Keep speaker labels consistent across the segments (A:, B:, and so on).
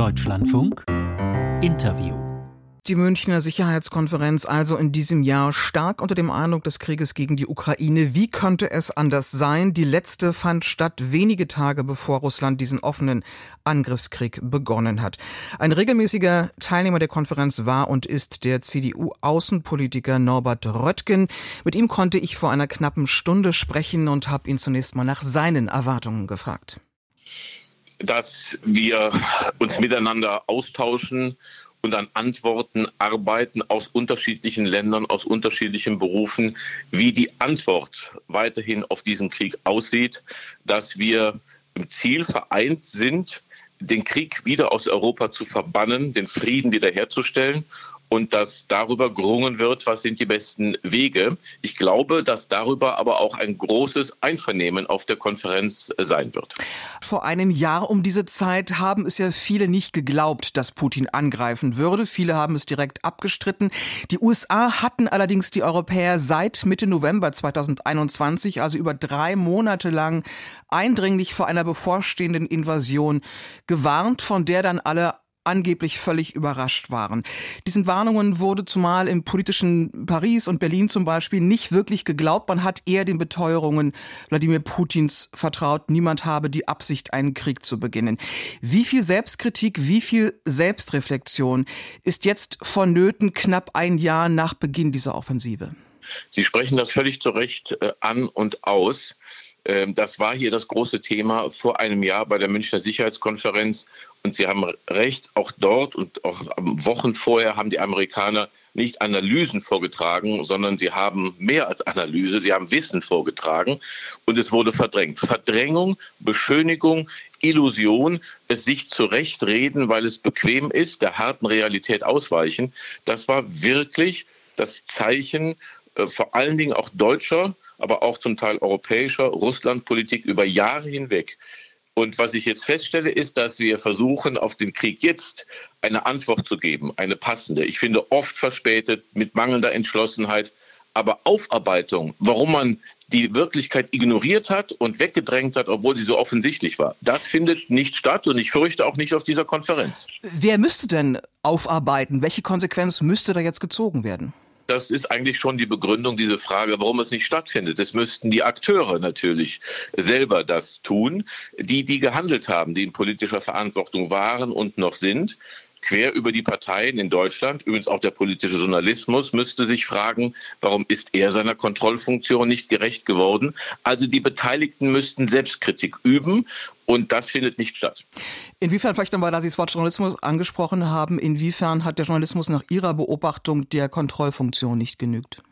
A: Deutschlandfunk Interview
B: die Münchner Sicherheitskonferenz also in diesem Jahr stark unter dem Eindruck des Krieges gegen die Ukraine. Wie könnte es anders sein? Die letzte fand statt wenige Tage bevor Russland diesen offenen Angriffskrieg begonnen hat. Ein regelmäßiger Teilnehmer der Konferenz war und ist der CDU-Außenpolitiker Norbert Röttgen. Mit ihm konnte ich vor einer knappen Stunde sprechen und habe ihn zunächst mal nach seinen Erwartungen gefragt.
C: Dass wir uns miteinander austauschen und an Antworten arbeiten aus unterschiedlichen Ländern, aus unterschiedlichen Berufen, wie die Antwort weiterhin auf diesen Krieg aussieht, dass wir im Ziel vereint sind, den Krieg wieder aus Europa zu verbannen, den Frieden wiederherzustellen und dass darüber gerungen wird, was sind die besten Wege. Ich glaube, dass darüber aber auch ein großes Einvernehmen auf der Konferenz sein wird.
B: Vor einem Jahr um diese Zeit haben es ja viele nicht geglaubt, dass Putin angreifen würde. Viele haben es direkt abgestritten. Die USA hatten allerdings die Europäer seit Mitte November 2021, also über drei Monate lang, eindringlich vor einer bevorstehenden Invasion gewarnt, von der dann alle angeblich völlig überrascht waren. Diesen Warnungen wurde zumal im politischen Paris und Berlin zum Beispiel nicht wirklich geglaubt. Man hat eher den Beteuerungen Wladimir Putins vertraut, niemand habe die Absicht, einen Krieg zu beginnen. Wie viel Selbstkritik, wie viel Selbstreflexion ist jetzt vonnöten, knapp ein Jahr nach Beginn dieser Offensive?
C: Sie sprechen das völlig zu Recht äh, an und aus. Ähm, das war hier das große Thema vor einem Jahr bei der Münchner Sicherheitskonferenz. Und Sie haben recht, auch dort und auch Wochen vorher haben die Amerikaner nicht Analysen vorgetragen, sondern sie haben mehr als Analyse, sie haben Wissen vorgetragen und es wurde verdrängt. Verdrängung, Beschönigung, Illusion, es sich zurechtreden, weil es bequem ist, der harten Realität ausweichen, das war wirklich das Zeichen äh, vor allen Dingen auch deutscher, aber auch zum Teil europäischer Russlandpolitik über Jahre hinweg. Und was ich jetzt feststelle, ist, dass wir versuchen, auf den Krieg jetzt eine Antwort zu geben, eine passende. Ich finde oft verspätet, mit mangelnder Entschlossenheit, aber Aufarbeitung, warum man die Wirklichkeit ignoriert hat und weggedrängt hat, obwohl sie so offensichtlich war. Das findet nicht statt und ich fürchte auch nicht auf dieser Konferenz.
B: Wer müsste denn aufarbeiten? Welche Konsequenz müsste da jetzt gezogen werden?
C: Das ist eigentlich schon die Begründung, diese Frage, warum es nicht stattfindet. Es müssten die Akteure natürlich selber das tun, die, die gehandelt haben, die in politischer Verantwortung waren und noch sind quer über die Parteien in Deutschland, übrigens auch der politische Journalismus, müsste sich fragen, warum ist er seiner Kontrollfunktion nicht gerecht geworden? Also die Beteiligten müssten Selbstkritik üben und das findet nicht statt.
B: Inwiefern, vielleicht nochmal, da Sie das Wort Journalismus angesprochen haben, inwiefern hat der Journalismus nach Ihrer Beobachtung der Kontrollfunktion nicht genügt?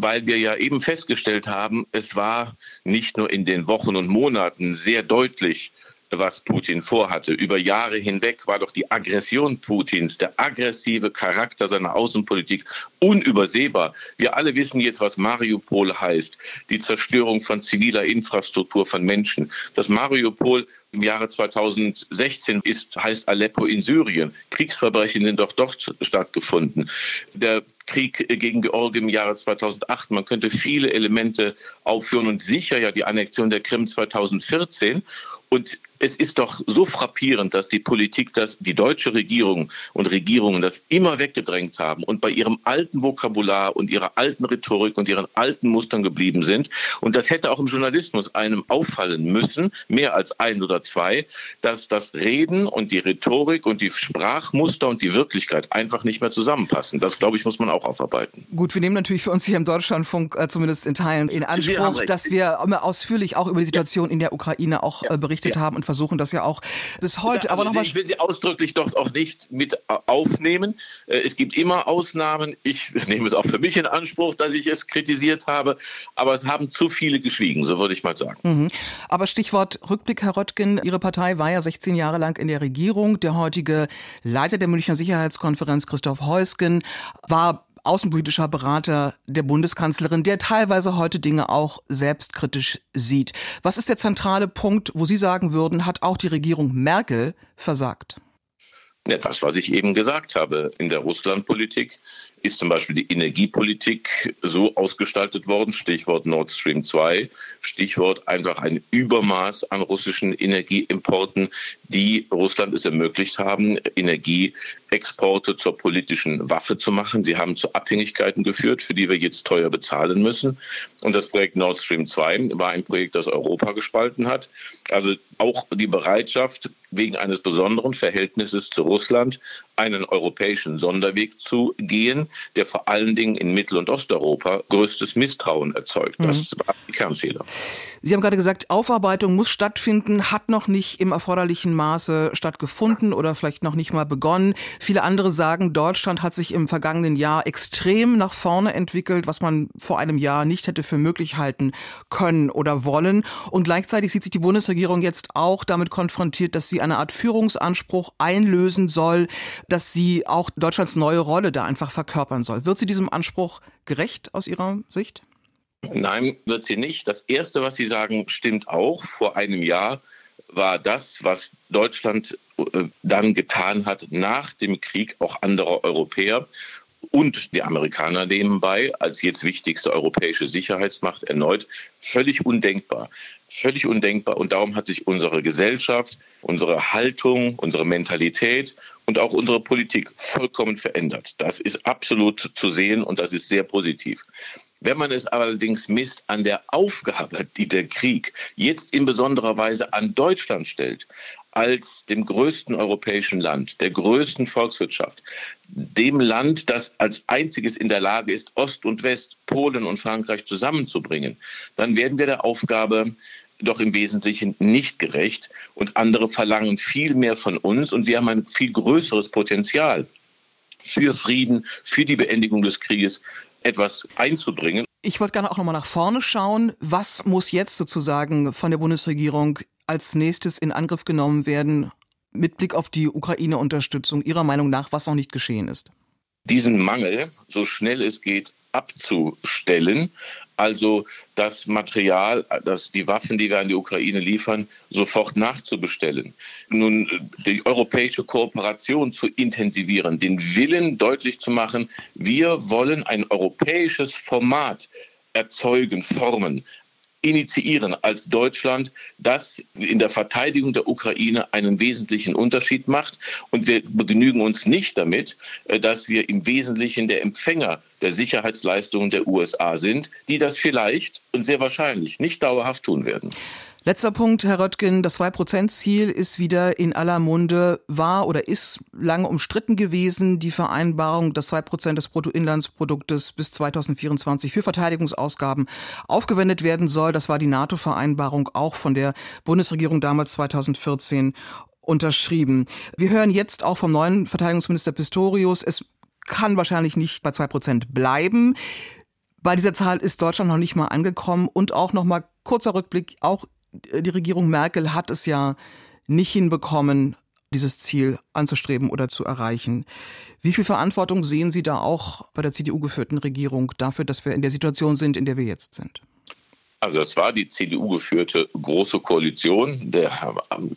C: weil wir ja eben festgestellt haben, es war nicht nur in den Wochen und Monaten sehr deutlich, was Putin vorhatte. Über Jahre hinweg war doch die Aggression Putins, der aggressive Charakter seiner Außenpolitik unübersehbar. Wir alle wissen jetzt, was Mariupol heißt. Die Zerstörung von ziviler Infrastruktur von Menschen. Das Mariupol im Jahre 2016 ist, heißt Aleppo in Syrien. Kriegsverbrechen sind doch dort stattgefunden. Der Krieg gegen Georgien im Jahre 2008. Man könnte viele Elemente aufführen und sicher ja die Annexion der Krim 2014. Und es ist doch so frappierend, dass die Politik, dass die deutsche Regierung und Regierungen das immer weggedrängt haben und bei ihrem alten Vokabular und ihrer alten Rhetorik und ihren alten Mustern geblieben sind. Und das hätte auch im Journalismus einem auffallen müssen, mehr als ein oder zwei, dass das Reden und die Rhetorik und die Sprachmuster und die Wirklichkeit einfach nicht mehr zusammenpassen. Das, glaube ich, muss man auch aufarbeiten.
B: Gut, wir nehmen natürlich für uns hier im Deutschlandfunk äh, zumindest in Teilen in Anspruch, dass wir immer ausführlich auch über die Situation ja. in der Ukraine auch ja. äh, berichtet ja. haben und versuchen das ja auch bis heute.
C: Also aber noch ich will Sie ausdrücklich doch auch nicht mit äh, aufnehmen. Äh, es gibt immer Ausnahmen. Ich nehme es auch für mich in Anspruch, dass ich es kritisiert habe. Aber es haben zu viele geschwiegen, so würde ich mal sagen. Mhm.
B: Aber Stichwort Rückblick, Herr Röttgen. Ihre Partei war ja 16 Jahre lang in der Regierung. Der heutige Leiter der Münchner Sicherheitskonferenz, Christoph Heusgen, war außenpolitischer Berater der Bundeskanzlerin, der teilweise heute Dinge auch selbstkritisch sieht. Was ist der zentrale Punkt, wo Sie sagen würden, hat auch die Regierung Merkel versagt?
C: Ja, das, was ich eben gesagt habe, in der Russlandpolitik ist zum Beispiel die Energiepolitik so ausgestaltet worden, Stichwort Nord Stream 2, Stichwort einfach ein Übermaß an russischen Energieimporten, die Russland es ermöglicht haben, Energieexporte zur politischen Waffe zu machen. Sie haben zu Abhängigkeiten geführt, für die wir jetzt teuer bezahlen müssen. Und das Projekt Nord Stream 2 war ein Projekt, das Europa gespalten hat. Also auch die Bereitschaft, wegen eines besonderen Verhältnisses zu Russland einen europäischen Sonderweg zu gehen, der vor allen Dingen in Mittel- und Osteuropa größtes Misstrauen erzeugt. Das mhm. war die Kernfehler.
B: Sie haben gerade gesagt, Aufarbeitung muss stattfinden, hat noch nicht im erforderlichen Maße stattgefunden oder vielleicht noch nicht mal begonnen. Viele andere sagen, Deutschland hat sich im vergangenen Jahr extrem nach vorne entwickelt, was man vor einem Jahr nicht hätte für möglich halten können oder wollen. Und gleichzeitig sieht sich die Bundesregierung jetzt auch damit konfrontiert, dass sie eine Art Führungsanspruch einlösen soll, dass sie auch Deutschlands neue Rolle da einfach verkörpern soll. Wird sie diesem Anspruch gerecht aus Ihrer Sicht?
C: Nein, wird sie nicht. Das Erste, was Sie sagen, stimmt auch. Vor einem Jahr war das, was Deutschland äh, dann getan hat nach dem Krieg, auch andere Europäer und die Amerikaner nebenbei als jetzt wichtigste europäische Sicherheitsmacht erneut völlig undenkbar. Völlig undenkbar. Und darum hat sich unsere Gesellschaft, unsere Haltung, unsere Mentalität und auch unsere Politik vollkommen verändert. Das ist absolut zu sehen und das ist sehr positiv. Wenn man es allerdings misst an der Aufgabe, die der Krieg jetzt in besonderer Weise an Deutschland stellt, als dem größten europäischen Land, der größten Volkswirtschaft, dem Land, das als einziges in der Lage ist, Ost und West, Polen und Frankreich zusammenzubringen, dann werden wir der Aufgabe doch im Wesentlichen nicht gerecht und andere verlangen viel mehr von uns und wir haben ein viel größeres Potenzial für Frieden, für die Beendigung des Krieges, etwas einzubringen.
B: Ich wollte gerne auch nochmal nach vorne schauen. Was muss jetzt sozusagen von der Bundesregierung als nächstes in Angriff genommen werden mit Blick auf die Ukraine-Unterstützung Ihrer Meinung nach, was noch nicht geschehen ist?
C: Diesen Mangel so schnell es geht abzustellen, also das Material, das, die Waffen, die wir an die Ukraine liefern, sofort nachzubestellen. Nun die europäische Kooperation zu intensivieren, den Willen deutlich zu machen, wir wollen ein europäisches Format erzeugen, formen, initiieren als Deutschland, das in der Verteidigung der Ukraine einen wesentlichen Unterschied macht. Und wir begnügen uns nicht damit, äh, dass wir im Wesentlichen der Empfänger der Sicherheitsleistungen der USA sind, die das vielleicht und sehr wahrscheinlich nicht dauerhaft tun werden.
B: Letzter Punkt, Herr Röttgen. Das 2-Prozent-Ziel ist wieder in aller Munde, war oder ist lange umstritten gewesen. Die Vereinbarung, dass 2 Prozent des Bruttoinlandsproduktes bis 2024 für Verteidigungsausgaben aufgewendet werden soll. Das war die NATO-Vereinbarung auch von der Bundesregierung damals 2014 unterschrieben. Wir hören jetzt auch vom neuen Verteidigungsminister Pistorius, es kann wahrscheinlich nicht bei 2 Prozent bleiben. Bei dieser Zahl ist Deutschland noch nicht mal angekommen und auch noch mal kurzer Rückblick, auch die Regierung Merkel hat es ja nicht hinbekommen, dieses Ziel anzustreben oder zu erreichen. Wie viel Verantwortung sehen Sie da auch bei der CDU geführten Regierung dafür, dass wir in der Situation sind, in der wir jetzt sind?
C: Also es war die CDU geführte große Koalition. Der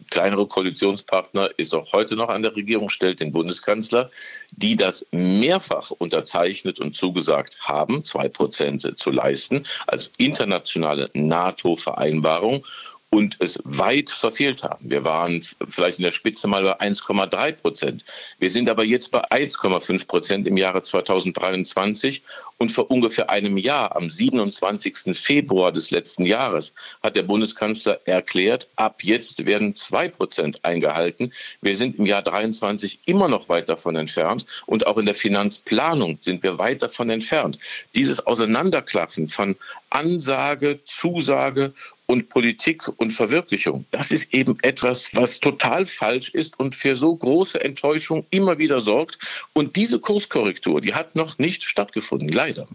C: kleinere Koalitionspartner ist auch heute noch an der Regierung, stellt den Bundeskanzler, die das mehrfach unterzeichnet und zugesagt haben, zwei Prozent zu leisten, als internationale NATO-Vereinbarung und es weit verfehlt haben. Wir waren vielleicht in der Spitze mal bei 1,3 Prozent. Wir sind aber jetzt bei 1,5 Prozent im Jahre 2023 und vor ungefähr einem Jahr, am 27. Februar des letzten Jahres, hat der Bundeskanzler erklärt, ab jetzt werden 2 Prozent eingehalten. Wir sind im Jahr 23 immer noch weit davon entfernt und auch in der Finanzplanung sind wir weit davon entfernt. Dieses Auseinanderklaffen von Ansage, Zusage und Politik und Verwirklichung, das ist eben etwas, was total falsch ist und für so große Enttäuschung immer wieder sorgt. Und diese Kurskorrektur, die hat noch nicht stattgefunden, leider.